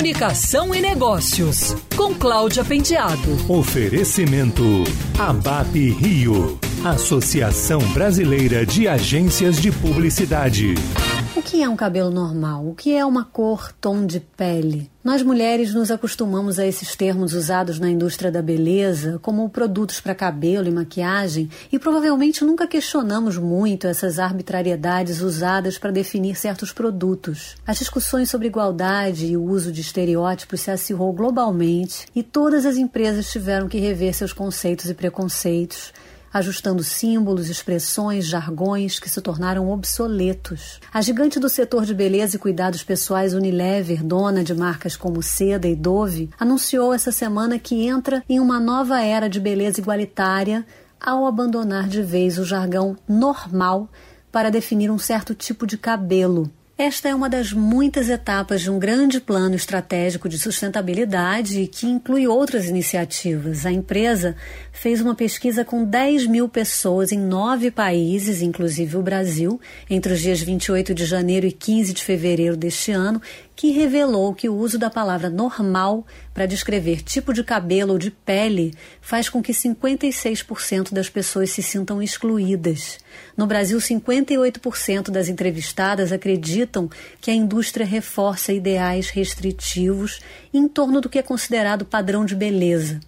Comunicação e Negócios, com Cláudia Penteado. Oferecimento ABAP Rio, Associação Brasileira de Agências de Publicidade. Que é um cabelo normal? O que é uma cor, tom de pele? Nós mulheres nos acostumamos a esses termos usados na indústria da beleza como produtos para cabelo e maquiagem e provavelmente nunca questionamos muito essas arbitrariedades usadas para definir certos produtos. As discussões sobre igualdade e o uso de estereótipos se acirrou globalmente e todas as empresas tiveram que rever seus conceitos e preconceitos ajustando símbolos, expressões, jargões que se tornaram obsoletos. A gigante do setor de beleza e cuidados pessoais Unilever, dona de marcas como Seda e Dove, anunciou essa semana que entra em uma nova era de beleza igualitária ao abandonar de vez o jargão normal para definir um certo tipo de cabelo. Esta é uma das muitas etapas de um grande plano estratégico de sustentabilidade que inclui outras iniciativas. A empresa fez uma pesquisa com 10 mil pessoas em nove países, inclusive o Brasil, entre os dias 28 de janeiro e 15 de fevereiro deste ano, que revelou que o uso da palavra normal para descrever tipo de cabelo ou de pele faz com que 56% das pessoas se sintam excluídas. No Brasil, 58% das entrevistadas acreditam que a indústria reforça ideais restritivos em torno do que é considerado padrão de beleza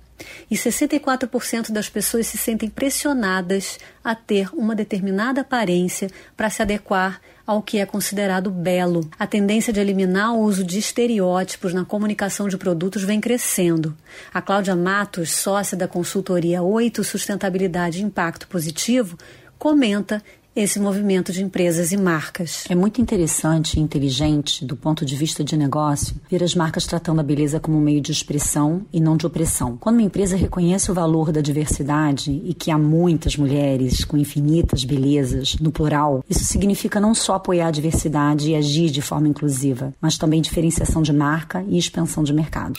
e 64% das pessoas se sentem pressionadas a ter uma determinada aparência para se adequar ao que é considerado belo. A tendência de eliminar o uso de estereótipos na comunicação de produtos vem crescendo. A Cláudia Matos, sócia da consultoria 8 Sustentabilidade e Impacto Positivo, comenta esse movimento de empresas e marcas. É muito interessante e inteligente, do ponto de vista de negócio, ver as marcas tratando a beleza como um meio de expressão e não de opressão. Quando uma empresa reconhece o valor da diversidade e que há muitas mulheres com infinitas belezas, no plural, isso significa não só apoiar a diversidade e agir de forma inclusiva, mas também diferenciação de marca e expansão de mercado.